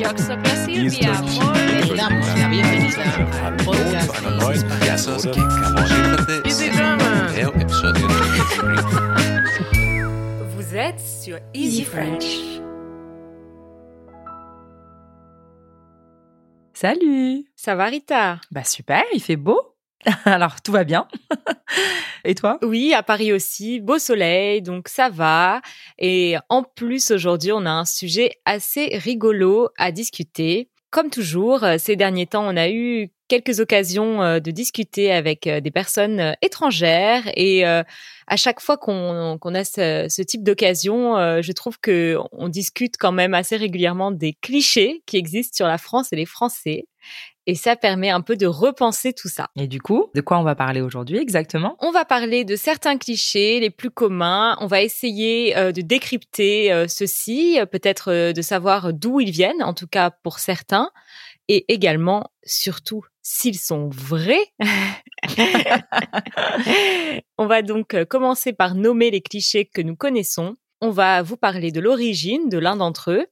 La bienvenida al zu einer neuen Easy German. Vous êtes sur Easy French. Salut. Ça va Rita? Bah super, il fait beau. Alors tout va bien. Et toi? Oui, à Paris aussi, beau soleil, donc ça va. Et en plus, aujourd'hui, on a un sujet assez rigolo à discuter. Comme toujours, euh, ces derniers temps, on a eu quelques occasions euh, de discuter avec euh, des personnes étrangères et à chaque fois qu'on a ce, ce type d'occasion, je trouve que on discute quand même assez régulièrement des clichés qui existent sur la France et les Français. Et ça permet un peu de repenser tout ça. Et du coup, de quoi on va parler aujourd'hui exactement? On va parler de certains clichés les plus communs. On va essayer euh, de décrypter euh, ceux-ci, peut-être euh, de savoir d'où ils viennent, en tout cas pour certains, et également, surtout, s'ils sont vrais. on va donc euh, commencer par nommer les clichés que nous connaissons. On va vous parler de l'origine de l'un d'entre eux,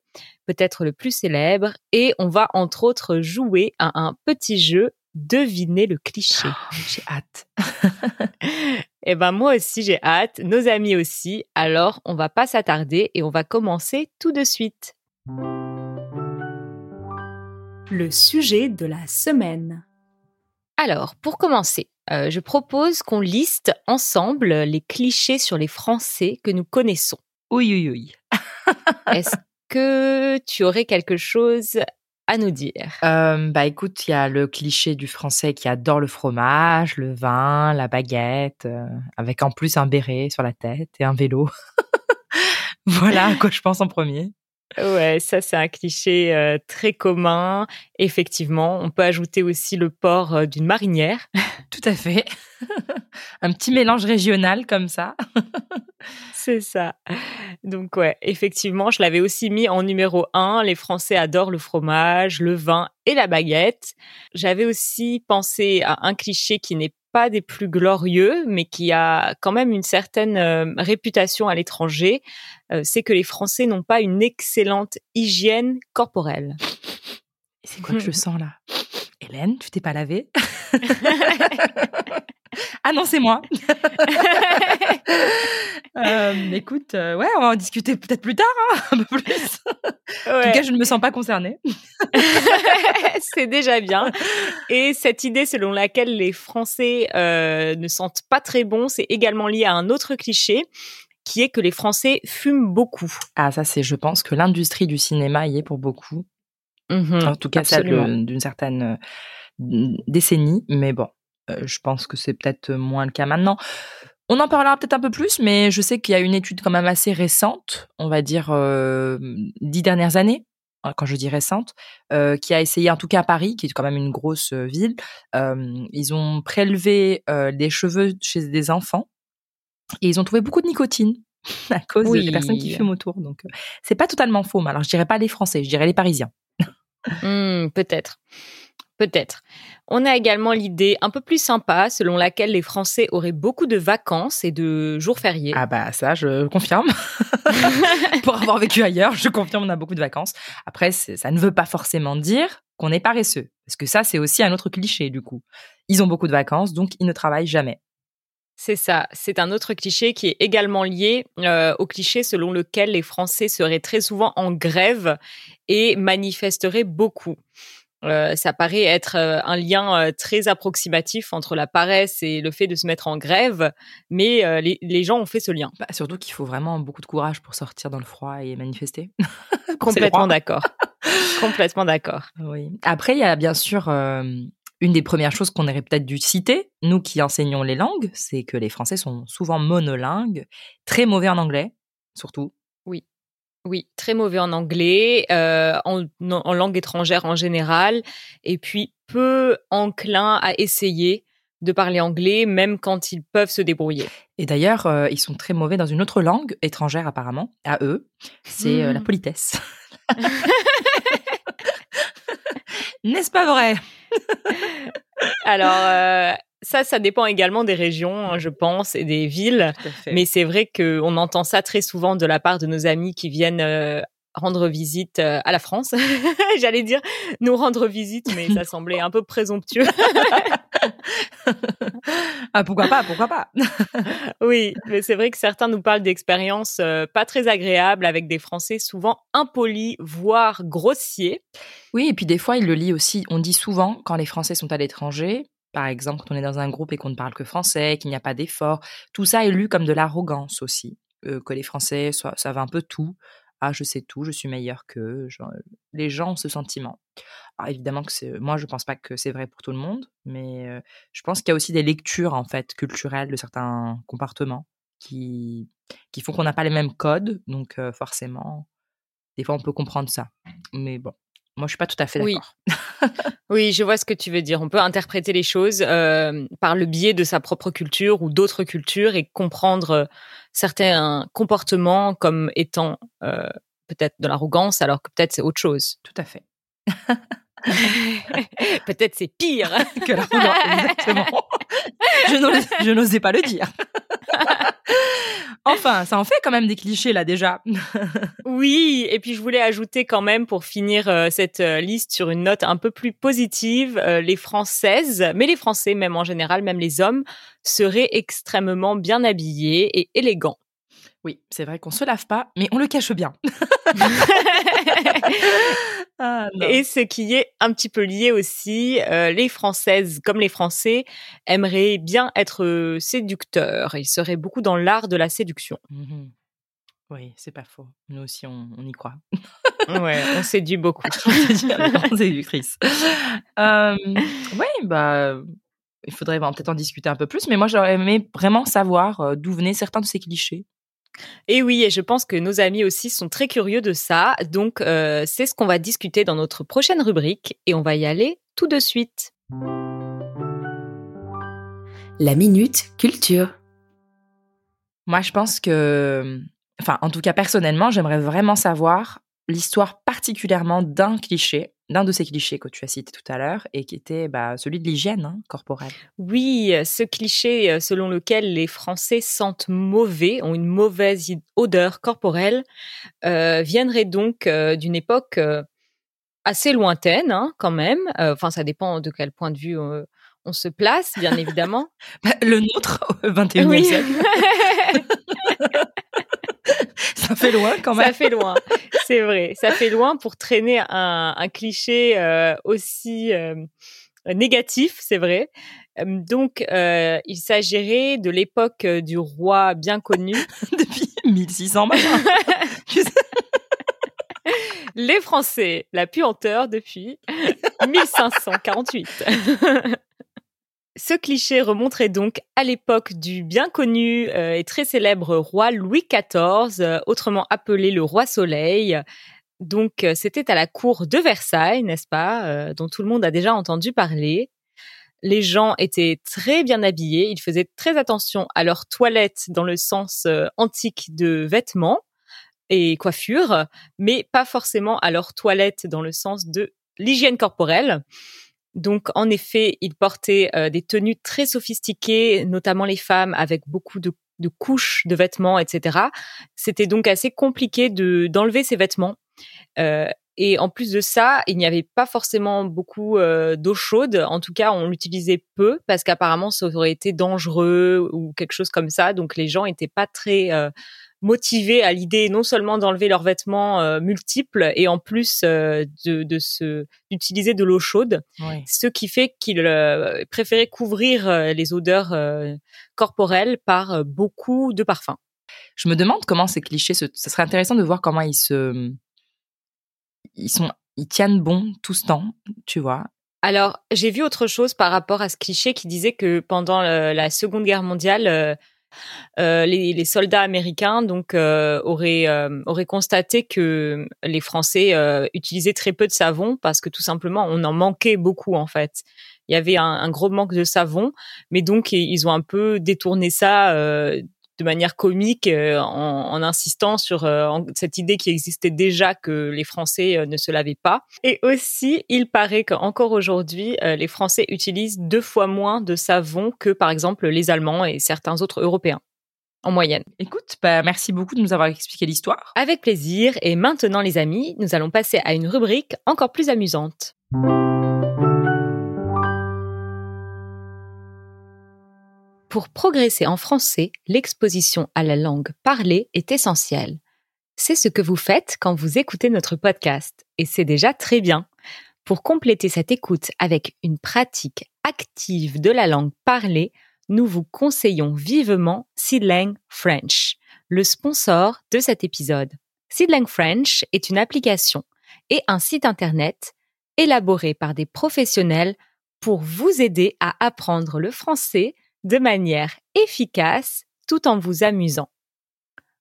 peut-être le plus célèbre, et on va entre autres jouer à un petit jeu Deviner le cliché. J'ai hâte. Eh ben moi aussi j'ai hâte, nos amis aussi. Alors on va pas s'attarder et on va commencer tout de suite. Le sujet de la semaine. Alors pour commencer, euh, je propose qu'on liste ensemble les clichés sur les Français que nous connaissons. Oui, oui, oui. Est-ce que tu aurais quelque chose à nous dire? Euh, bah écoute, il y a le cliché du français qui adore le fromage, le vin, la baguette, euh, avec en plus un béret sur la tête et un vélo. voilà à quoi je pense en premier. Ouais, ça c'est un cliché euh, très commun. Effectivement, on peut ajouter aussi le port euh, d'une marinière. Tout à fait. un petit mélange régional comme ça. C'est ça. Donc ouais, effectivement, je l'avais aussi mis en numéro un. Les Français adorent le fromage, le vin et la baguette. J'avais aussi pensé à un cliché qui n'est pas des plus glorieux, mais qui a quand même une certaine euh, réputation à l'étranger. Euh, c'est que les Français n'ont pas une excellente hygiène corporelle. C'est quoi que je sens là? Hélène, tu t'es pas lavée? Ah non, c'est moi. Euh, écoute, euh, ouais, on va en discuter peut-être plus tard, hein, un peu plus. En tout cas, je ne me sens pas concernée. c'est déjà bien. Et cette idée selon laquelle les Français euh, ne sentent pas très bon, c'est également lié à un autre cliché qui est que les Français fument beaucoup. Ah, ça, c'est, je pense que l'industrie du cinéma y est pour beaucoup. Mhm, En tout cas, absolument. de- d'une certaine décennie. Mais bon, je pense que c'est peut-être moins le cas maintenant. On en parlera peut-être un peu plus, mais je sais qu'il y a une étude quand même assez récente, on va dire euh, dix dernières années, hein, quand je dis récente, euh, qui a essayé, en tout cas à Paris, qui est quand même une grosse euh, ville, euh, ils ont prélevé euh, des cheveux chez des enfants et ils ont trouvé beaucoup de nicotine à cause Oui. des personnes qui fument autour. Donc, euh, c'est pas totalement faux. Mais alors, je dirais pas les Français, je dirais les Parisiens. Hmm, peut-être. Peut-être. On a également l'idée un peu plus sympa selon laquelle les Français auraient beaucoup de vacances et de jours fériés. Ah bah ça, je confirme. Pour avoir vécu ailleurs, je confirme, on a beaucoup de vacances. Après, ça ne veut pas forcément dire qu'on est paresseux. Parce que ça, c'est aussi un autre cliché, du coup. Ils ont beaucoup de vacances, donc ils ne travaillent jamais. C'est ça. C'est un autre cliché qui est également lié euh, au cliché selon lequel les Français seraient très souvent en grève et manifesteraient beaucoup. Euh, ça paraît être euh, un lien euh, très approximatif entre la paresse et le fait de se mettre en grève, mais les, les gens ont fait ce lien. Bah, surtout qu'il faut vraiment beaucoup de courage pour sortir dans le froid et manifester. Complètement d'accord. Complètement d'accord. Oui. Après, il y a bien sûr une des premières choses qu'on aurait peut-être dû citer, nous qui enseignons les langues, c'est que les Français sont souvent monolingues, très mauvais en anglais, surtout. Oui, très mauvais en anglais, euh, en, en langue étrangère en général, et puis peu enclin à essayer de parler anglais, même quand ils peuvent se débrouiller. Et d'ailleurs, euh, ils sont très mauvais dans une autre langue étrangère apparemment, à eux, c'est euh, la Mhm. politesse. N'est-ce pas vrai? Alors, ça, ça dépend également des régions, je pense, et des villes. Mais c'est vrai qu'on entend ça très souvent de la part de nos amis qui viennent euh, rendre visite euh, à la France. J'allais dire nous rendre visite, mais ça semblait un peu présomptueux. ah, pourquoi pas, pourquoi pas? Oui, mais c'est vrai que certains nous parlent d'expériences euh, pas très agréables avec des Français souvent impolis, voire grossiers. Oui, et puis des fois, ils le lisent aussi. On dit souvent, quand les Français sont à l'étranger, par exemple, quand on est dans un groupe et qu'on ne parle que français, qu'il n'y a pas d'effort, tout ça est lu comme de l'arrogance aussi. Euh, que les Français savent un peu tout. Ah, je sais tout, je suis meilleur qu'eux. Les gens ont ce sentiment. Évidemment que c'est, moi, je pense pas que c'est vrai pour tout le monde, mais euh, je pense qu'il y a aussi des lectures en fait culturelles de certains comportements qui qui font qu'on n'a pas les mêmes codes, donc euh, forcément, des fois, on peut comprendre ça. Mais bon, moi, je suis pas tout à fait d'accord. Oui. oui, je vois ce que tu veux dire. On peut interpréter les choses euh, par le biais de sa propre culture ou d'autres cultures et comprendre euh, certains comportements comme étant euh, peut-être de l'arrogance, alors que peut-être c'est autre chose. Tout à fait. peut-être c'est pire que l'arrogance. Exactement. Je n'osais pas le dire. Enfin, ça en fait quand même des clichés là déjà. oui, et puis je voulais ajouter quand même pour finir euh, cette euh, liste sur une note un peu plus positive, euh, les Françaises, mais les Français même en général, même les hommes, seraient extrêmement bien habillés et élégants. Oui, c'est vrai qu'on se lave pas, mais on le cache bien. Ah, et ce qui est un petit peu lié aussi, euh, les Françaises comme les Français aimeraient bien être euh, séducteurs. Ils seraient beaucoup dans l'art de la séduction. Mmh oui, c'est pas faux. Nous aussi, on, y croit. ouais, on séduit beaucoup. on séductrice. Euh, oui, bah, il faudrait peut-être en discuter un peu plus. Mais moi, j'aurais aimé vraiment savoir euh, d'où venaient certains de ces clichés. Et oui, et je pense que nos amis aussi sont très curieux de ça. Donc, euh, c'est ce qu'on va discuter dans notre prochaine rubrique et on va y aller tout de suite. La minute culture. Moi, je pense que, enfin, en tout cas, personnellement, j'aimerais vraiment savoir l'histoire particulièrement d'un cliché d'un de ces clichés que tu as cité tout à l'heure et qui était bah, celui de l'hygiène hein, corporelle. Oui, ce cliché euh, selon lequel les Français sentent mauvais, ont une mauvaise odeur corporelle, euh, viendrait donc euh, d'une époque assez lointaine hein, quand même. Enfin, ça dépend de quel point de vue on se place, bien évidemment. Bah, le nôtre au 21e oui. siècle. ça fait loin quand même. Ça fait loin, c'est vrai. Ça fait loin pour traîner un, cliché euh, aussi euh, négatif, c'est vrai. Euh, donc, il s'agirait de l'époque du roi bien connu. Depuis 1600 Les Français, la puanteur depuis 1548. Ce cliché remonterait donc à l'époque du bien connu euh, et très célèbre roi Louis XIV, euh, autrement appelé le roi Soleil. Donc euh, c'était à la cour de Versailles, n'est-ce pas, dont tout le monde a déjà entendu parler. Les gens étaient très bien habillés, ils faisaient très attention à leur toilette dans le sens antique de vêtements et coiffures, mais pas forcément à leur toilette dans le sens de l'hygiène corporelle. Donc, en effet, ils portaient euh, des tenues très sophistiquées, notamment les femmes, avec beaucoup de, couches de vêtements, etc. C'était donc assez compliqué de d'enlever ces vêtements. Euh, et en plus de ça, il n'y avait pas forcément beaucoup euh, d'eau chaude. En tout cas, on l'utilisait peu parce qu'apparemment, ça aurait été dangereux ou quelque chose comme ça. Donc, les gens n'étaient pas très motivés à l'idée non seulement d'enlever leurs vêtements euh, multiples et en plus euh, de, de se d'utiliser de l'eau chaude, ce qui fait qu'ils euh, préféraient couvrir les odeurs corporelles par beaucoup de parfums. Je me demande comment ces clichés, ce, serait intéressant de voir comment ils se, ils sont, ils tiennent bon tout ce temps, tu vois. Alors, j'ai vu autre chose par rapport à ce cliché qui disait que pendant la Seconde Guerre mondiale, euh, les, soldats américains donc euh, auraient euh, auraient constaté que les Français utilisaient très peu de savon parce que tout simplement on en manquait beaucoup en fait. Il y avait un, gros manque de savon, mais donc ils ont un peu détourné ça de manière comique en, en, insistant sur cette idée qui existait déjà que les Français ne se lavaient pas. Et aussi, il paraît qu'encore aujourd'hui, les Français utilisent deux fois moins de savon que par exemple les Allemands et certains autres Européens. en moyenne. Écoute, bah, merci beaucoup de nous avoir expliqué l'histoire. Avec plaisir. Et maintenant, les amis, nous allons passer à une rubrique encore plus amusante. Pour progresser en français, l'exposition à la langue parlée est essentielle. C'est ce que vous faites quand vous écoutez notre podcast, et c'est déjà très bien. Pour compléter cette écoute avec une pratique active de la langue parlée, nous vous conseillons vivement Seedlang French, le sponsor de cet épisode. Seedlang French est une application et un site internet élaboré par des professionnels pour vous aider à apprendre le français de manière efficace tout en vous amusant.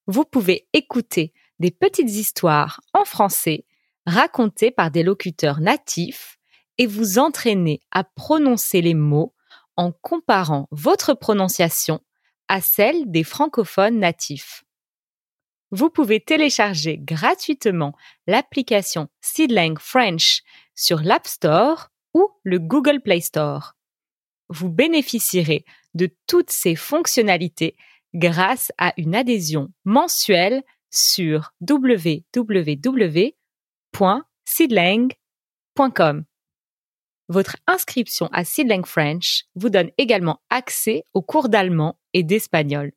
Vous pouvez écouter des petites histoires en français racontées par des locuteurs natifs et vous entraîner à prononcer les mots en comparant votre prononciation à celle des francophones natifs. Vous pouvez télécharger gratuitement l'application Seedlang French sur l'App Store ou le Google Play Store. Vous bénéficierez de toutes ces fonctionnalités grâce à une adhésion mensuelle sur www.seedlang.com. Votre inscription à Seedlang French vous donne également accès aux cours d'allemand et d'espagnol.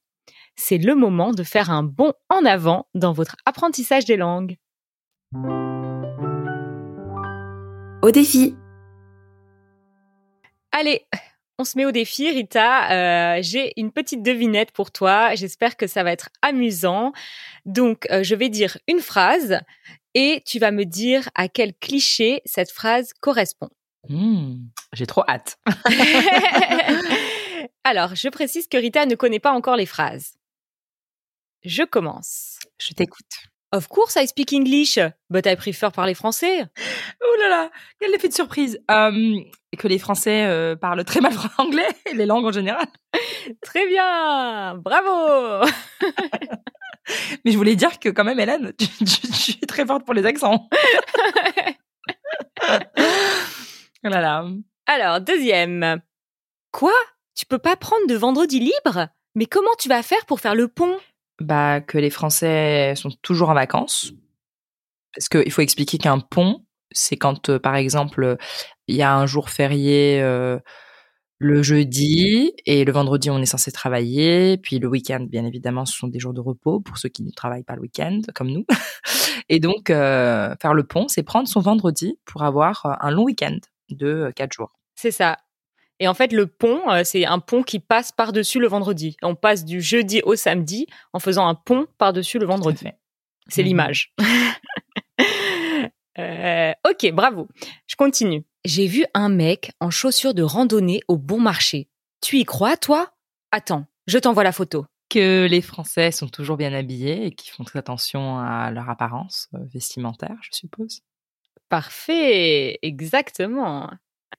C'est le moment de faire un bond en avant dans votre apprentissage des langues. Au défi Allez, on se met au défi, Rita. Euh, J'ai une petite devinette pour toi. J'espère que ça va être amusant. Donc, euh, je vais dire une phrase et tu vas me dire à quel cliché cette phrase correspond. Mmh, J'ai trop hâte. Alors, je précise que Rita ne connaît pas encore les phrases. Je commence. Je t'écoute. Of course I speak English, but I prefer parler français. Oh là là, quel effet de surprise. Euh, que les Français euh, parlent très mal anglais, et les langues en général. Très bien, bravo. Mais je voulais dire que quand même, Hélène, tu, tu- tu es très forte pour les accents. Oh là là. Alors, deuxième. Quoi? Tu peux pas prendre de vendredi libre? Mais comment tu vas faire pour faire le pont? Bah, que les Français sont toujours en vacances. Parce qu'il faut expliquer qu'un pont, c'est quand, euh, par exemple, il y a un jour férié euh, le jeudi et le vendredi, on est censé travailler. Puis le week-end, bien évidemment, ce sont des jours de repos pour ceux qui ne travaillent pas le week-end, comme nous. Et donc, euh, faire le pont, c'est prendre son vendredi pour avoir un long week-end de quatre jours. C'est ça. Et en fait, le pont, euh, c'est un pont qui passe par-dessus le vendredi. On passe du jeudi au samedi en faisant un pont par-dessus le vendredi. C'est Mhm. l'image. Euh, ok, bravo. Je continue. J'ai vu un mec en chaussures de randonnée au bon marché. Tu y crois, toi? Attends, je t'envoie la photo. que les Français sont toujours bien habillés et qui font très attention à leur apparence euh, vestimentaire, je suppose. Parfait, exactement.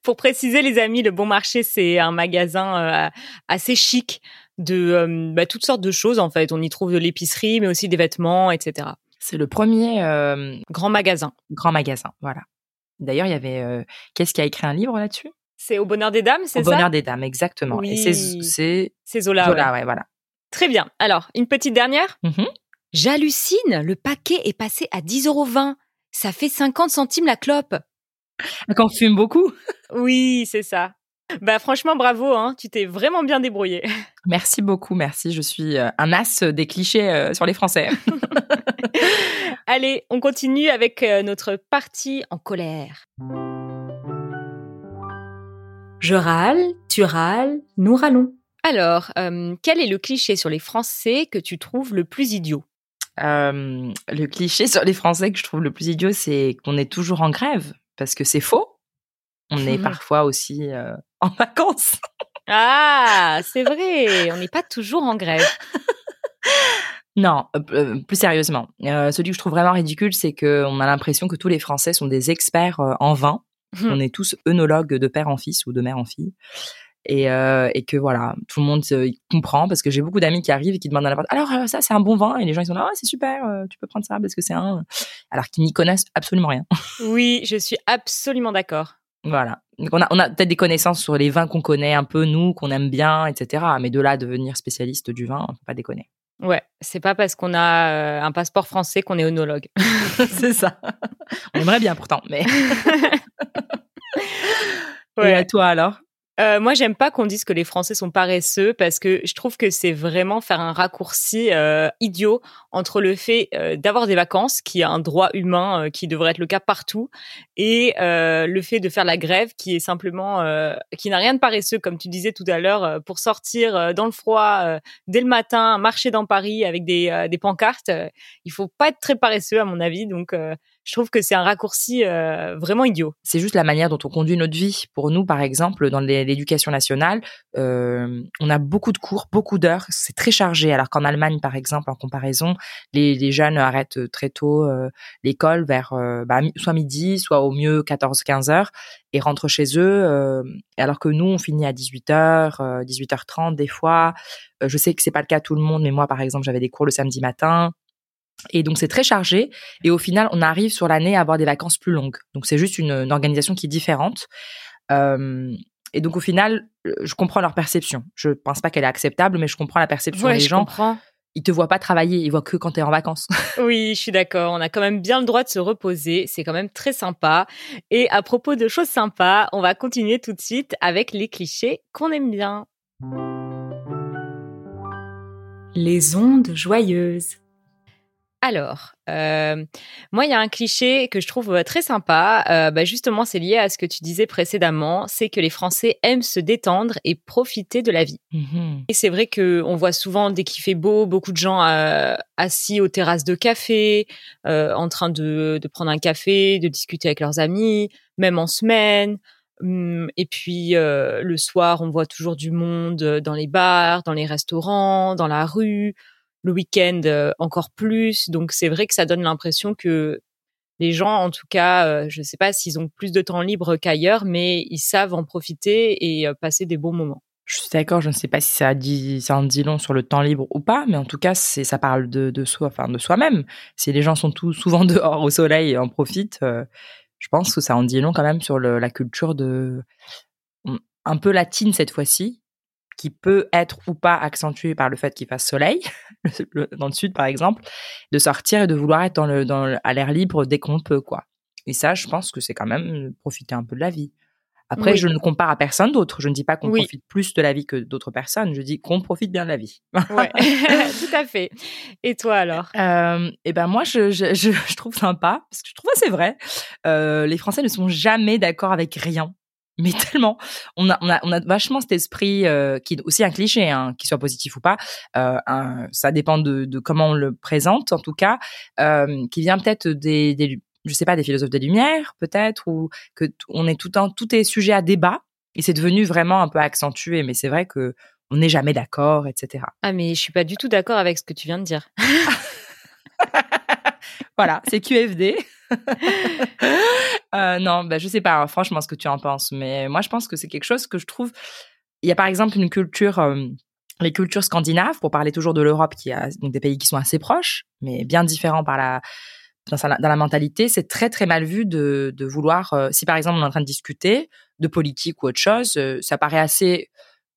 Pour préciser, les amis, le Bon Marché, c'est un magasin euh, assez chic de euh, bah, toutes sortes de choses, en fait. On y trouve de l'épicerie, mais aussi des vêtements, etc. C'est le premier euh, Grand magasin. grand magasin, voilà. D'ailleurs, il y avait qu'est-ce qui a écrit un livre là-dessus? C'est au Bonheur des Dames, Au c'est ça? bonheur des dames, exactement. Et c'est Oui. c'est Zola. Zola, ouais. ouais, voilà. Très bien. Alors, une petite dernière? Mhm. J'hallucine, le paquet est passé à 10,20 euros. Ça fait 50 centimes la clope. Quand on fume beaucoup. Oui, c'est ça. Bah franchement, bravo, hein. tu t'es vraiment bien débrouillé. Merci beaucoup, merci. Je suis euh, un as des clichés euh, sur les Français. Allez, on continue avec euh, notre partie en colère. Je râle, tu râles, nous râlons. Alors, euh, quel est le cliché sur les Français que tu trouves le plus idiot? Euh, le cliché sur les Français que je trouve le plus idiot, c'est qu'on est toujours en grève, parce que c'est faux. On est Mhm. parfois aussi euh, en vacances. Ah, c'est vrai, on n'est pas toujours en grève. Non, euh, euh, plus sérieusement, euh, celui que je trouve vraiment ridicule, c'est qu'on a l'impression que tous les Français sont des experts en vin. Mhm. On est tous œnologues de père en fils ou de mère en fille. Et, euh, et que voilà, tout le monde euh, comprend parce que j'ai beaucoup d'amis qui arrivent et qui demandent à la porte alors euh, ça c'est un bon vin? Et les gens ils sont là ah c'est super euh, tu peux prendre ça parce que c'est un alors qu'ils n'y connaissent absolument rien. Oui, je suis absolument d'accord. Voilà. Donc on a, on a peut-être des connaissances sur les vins qu'on connaît un peu, nous, qu'on aime bien, etc. Mais de là, devenir spécialiste du vin, on peut pas déconner. Ouais, c'est pas parce qu'on a un passeport français qu'on est onologue. c'est ça. On aimerait bien pourtant, mais. ouais. Et à toi alors? Euh, moi, j'aime pas qu'on dise que les Français sont paresseux parce que je trouve que c'est vraiment faire un raccourci euh, idiot entre le fait euh, d'avoir des vacances, qui est un droit humain qui devrait être le cas partout, et le fait de faire la grève, qui est simplement, qui n'a rien de paresseux, comme tu disais tout à l'heure, pour sortir dans le froid dès le matin, marcher dans Paris avec des, des pancartes. il faut pas être très paresseux à mon avis, donc je trouve que c'est un raccourci euh, vraiment idiot. C'est juste la manière dont on conduit notre vie. Pour nous, par exemple, dans l'éducation nationale, euh, on a beaucoup de cours, beaucoup d'heures, c'est très chargé. Alors qu'en Allemagne, par exemple, en comparaison, les, jeunes arrêtent très tôt euh, l'école vers bah, soit midi, soit au mieux 14-15 heures et rentrent chez eux. alors que nous, on finit à 18h, 18h30 des fois. je sais que c'est pas le cas à tout le monde, mais moi, par exemple, j'avais des cours le samedi matin. Et donc c'est très chargé. Et au final, on arrive sur l'année à avoir des vacances plus longues. Donc c'est juste une, organisation qui est différente. Euh, et donc au final, euh, je comprends leur perception. Je pense pas qu'elle est acceptable, mais je comprends la perception des je gens. Comprends. Ils te voient pas travailler, ils voient que quand tu es en vacances. oui, je suis d'accord. On a quand même bien le droit de se reposer. C'est quand même très sympa. Et à propos de choses sympas, on va continuer tout de suite avec les clichés qu'on aime bien. Les ondes joyeuses. Alors, euh, moi, il y a un cliché que je trouve euh, très sympa. Euh, bah, justement, c'est lié à ce que tu disais précédemment, c'est que les Français aiment se détendre et profiter de la vie. Mmh et c'est vrai que on voit souvent dès qu'il fait beau, beaucoup de gens assis aux terrasses de café, en train de, de, prendre un café, de discuter avec leurs amis, même en semaine. Hum, et puis le soir, on voit toujours du monde dans les bars, dans les restaurants, dans la rue le week-end euh, encore plus. Donc c'est vrai que ça donne l'impression que les gens, en tout cas, euh, je ne sais pas s'ils ont plus de temps libre qu'ailleurs, mais ils savent en profiter et euh, passer des bons moments. Je suis d'accord, je ne sais pas si ça dit, en dit long sur le temps libre ou pas, mais en tout cas, c'est, ça parle de, de soi, enfin de soi-même. Si les gens sont tous souvent dehors au soleil et en profitent, je pense que ça en dit long quand même sur la culture de un peu latine cette fois-ci, qui peut être ou pas accentué par le fait qu'il fasse soleil, dans le sud par exemple, de sortir et de vouloir être dans le, dans à l'air libre dès qu'on peut, quoi. Et ça, je pense que c'est quand même profiter un peu de la vie. Après, je ne compare à personne d'autre. Je ne dis pas qu'on profite plus de la vie que d'autres personnes. Je dis qu'on profite bien de la vie. ouais, tout à fait. Et toi alors? Euh, Eh ben moi, je, je, je, trouve sympa parce que je trouve assez vrai. Euh, les Français ne sont jamais d'accord avec rien mais tellement. On a on a on a vachement cet esprit euh, qui est aussi un cliché hein, qu'il soit positif ou pas euh, ça dépend de, de, comment on le présente en tout cas euh, qui vient peut-être des, des je sais pas des philosophes des lumières peut-être ou que on est tout un tout est sujet à débat et c'est devenu vraiment un peu accentué mais c'est vrai que on n'est jamais d'accord etc ah mais je suis pas du tout d'accord avec ce que tu viens de dire. Voilà c'est QFD euh, non, bah, je sais pas, hein, franchement, ce que tu en penses. Mais moi, je pense que c'est quelque chose que je trouve. Il y a par exemple une culture, les cultures scandinaves, pour parler toujours de l'Europe, qui a des pays qui sont assez proches, mais bien différents par la dans, dans la mentalité. C'est très très mal vu de, de vouloir. Euh, si par exemple on est en train de discuter de politique ou autre chose, euh, ça paraît assez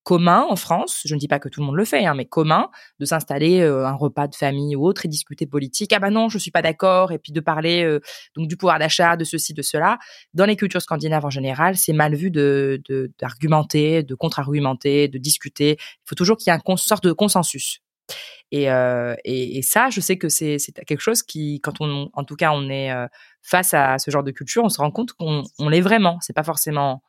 commun en France, je ne dis pas que tout le monde le fait, hein, mais commun, de s'installer euh, un repas de famille ou autre et discuter politique. Ah bah non, je suis pas d'accord, et puis de parler euh, donc du pouvoir d'achat, de ceci, de cela. Dans les cultures scandinaves en général, c'est mal vu d'argumenter, de, contre-argumenter, de discuter. Il faut toujours qu'il y ait une sorte de consensus. Et, euh, et, et, ça, je sais que c'est quelque chose qui, quand on, en tout cas, on est face à ce genre de culture, on se rend compte qu'on on l'est vraiment. C'est pas forcément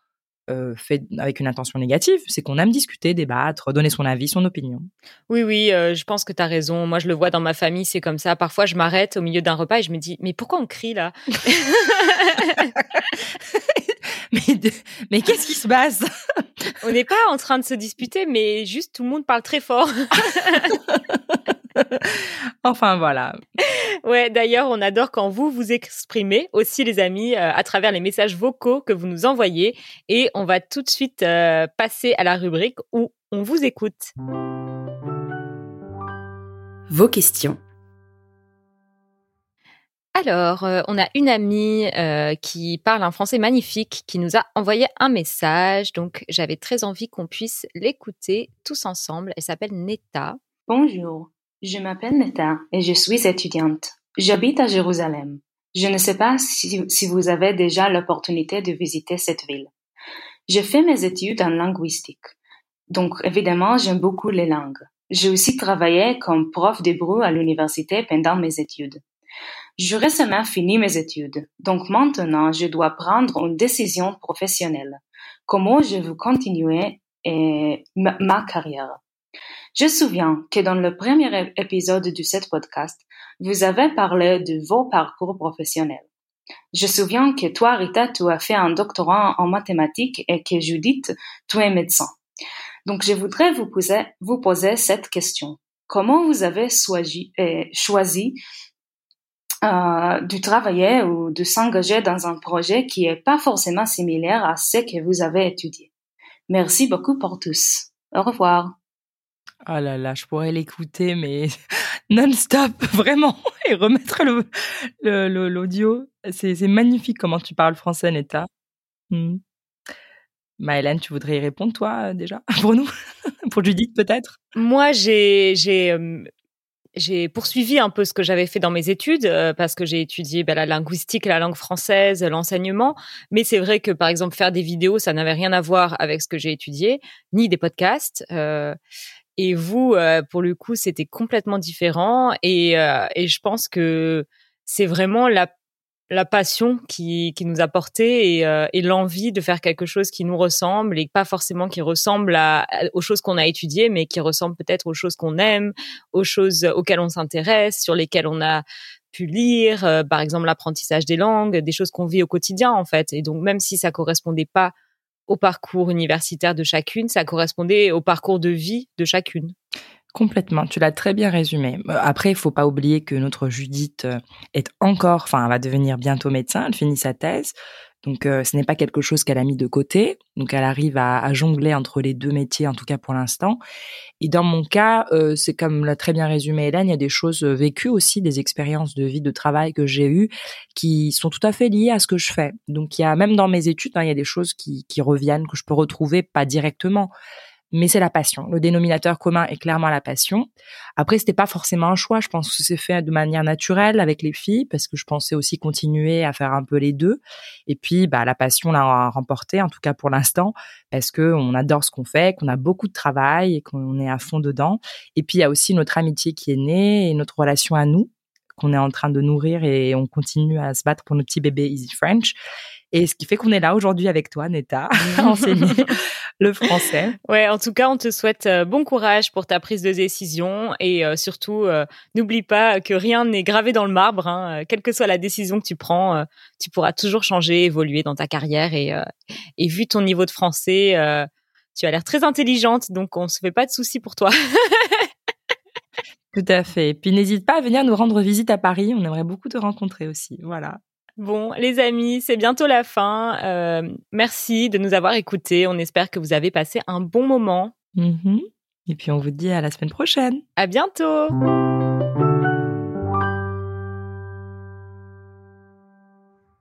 euh, fait avec une intention négative, c'est qu'on aime discuter, débattre, donner son avis, son opinion. Oui, oui, euh, je pense que tu as raison. Moi, je le vois dans ma famille, c'est comme ça. Parfois, je m'arrête au milieu d'un repas et je me dis, mais pourquoi on crie là? Mais, mais qu'est-ce qui se passe? On n'est pas en train de se disputer, mais juste tout le monde parle très fort. enfin voilà. Ouais, d'ailleurs, on adore quand vous vous exprimez aussi les amis euh, à travers les messages vocaux que vous nous envoyez et on va tout de suite euh, passer à la rubrique où on vous écoute. Vos questions. Alors, euh, on a une amie euh, qui parle un français magnifique, qui nous a envoyé un message. Donc, j'avais très envie qu'on puisse l'écouter tous ensemble. Elle s'appelle Neta. Bonjour, je m'appelle Neta et je suis étudiante. J'habite à Jérusalem. Je ne sais pas si, si vous avez déjà l'opportunité de visiter cette ville. Je fais mes études en linguistique. Donc, évidemment, j'aime beaucoup les langues. J'ai aussi travaillé comme prof d'hébreu à l'université pendant mes études. Je récemment fini mes études, donc maintenant je dois prendre une décision professionnelle. Comment je veux continuer ma, carrière? Je souviens que dans le premier épisode de cette podcast, vous avez parlé de vos parcours professionnels. Je souviens que toi, Rita, tu as fait un doctorat en mathématiques et que Judith, tu es médecin. Donc, je voudrais vous poser, vous poser cette question. Comment vous avez choisi, euh, choisi euh, de travailler ou de s'engager dans un projet qui n'est pas forcément similaire à ce que vous avez étudié. Merci beaucoup pour tous. Au revoir. Oh là là, je pourrais l'écouter, mais non-stop, vraiment, et remettre le, l'audio. C'est, magnifique comment tu parles français, Neta. Hmm. Maëlène, tu voudrais y répondre, toi, déjà, pour nous Pour Judith, peut-être? Moi, j'ai, j'ai, euh, j'ai poursuivi un peu ce que j'avais fait dans mes études euh, parce que j'ai étudié bah, la linguistique, la langue française, l'enseignement. Mais c'est vrai que par exemple faire des vidéos, ça n'avait rien à voir avec ce que j'ai étudié, ni des podcasts. Euh, et vous, euh, pour le coup, c'était complètement différent. Et, et je pense que c'est vraiment la la passion qui, qui nous a porté et, euh, et l'envie de faire quelque chose qui nous ressemble et pas forcément qui ressemble à, aux choses qu'on a étudiées, mais qui ressemble peut-être aux choses qu'on aime, aux choses auxquelles on s'intéresse, sur lesquelles on a pu lire, euh, par exemple l'apprentissage des langues, des choses qu'on vit au quotidien en fait. Et donc même si ça correspondait pas au parcours universitaire de chacune, ça correspondait au parcours de vie de chacune. Complètement, tu l'as très bien résumé. Euh, après, il faut pas oublier que notre Judith euh, est encore, enfin, elle va devenir bientôt médecin, elle finit sa thèse. Donc, euh, ce n'est pas quelque chose qu'elle a mis de côté. Donc, elle arrive à, jongler entre les deux métiers, en tout cas pour l'instant. Et dans mon cas, c'est comme l'a très bien résumé Hélène, il y a des choses vécues aussi, des expériences de vie, de travail que j'ai eues, qui sont tout à fait liées à ce que je fais. Donc, il y a même dans mes études, hein, il y a des choses qui, qui reviennent, que je peux retrouver, pas directement, mais c'est la passion. Le dénominateur commun est clairement la passion. Après, c'était pas forcément un choix. Je pense que c'est fait de manière naturelle avec les filles parce que je pensais aussi continuer à faire un peu les deux. Et puis, bah, la passion l'a remporté, en tout cas pour l'instant, parce que on adore ce qu'on fait, qu'on a beaucoup de travail et qu'on est à fond dedans. Et puis, il y a aussi notre amitié qui est née et notre relation à nous qu'on est en train de nourrir et on continue à se battre pour notre petit bébé Easy French. Et ce qui fait qu'on est là aujourd'hui avec toi, Neta, enseigner le français. Ouais, en tout cas, on te souhaite euh, bon courage pour ta prise de décision et euh, surtout, euh, n'oublie pas que rien n'est gravé dans le marbre. Hein. Quelle que soit la décision que tu prends, tu pourras toujours changer, évoluer dans ta carrière. Et, et vu ton niveau de français, tu as l'air très intelligente, donc on se fait pas de soucis pour toi. Tout à fait. Et puis n'hésite pas à venir nous rendre visite à Paris. On aimerait beaucoup te rencontrer aussi. Voilà. Bon, les amis, c'est bientôt la fin. Euh, merci de nous avoir écoutés. On espère que vous avez passé un bon moment. Mm-hmm. Et puis on vous dit à la semaine prochaine. À bientôt.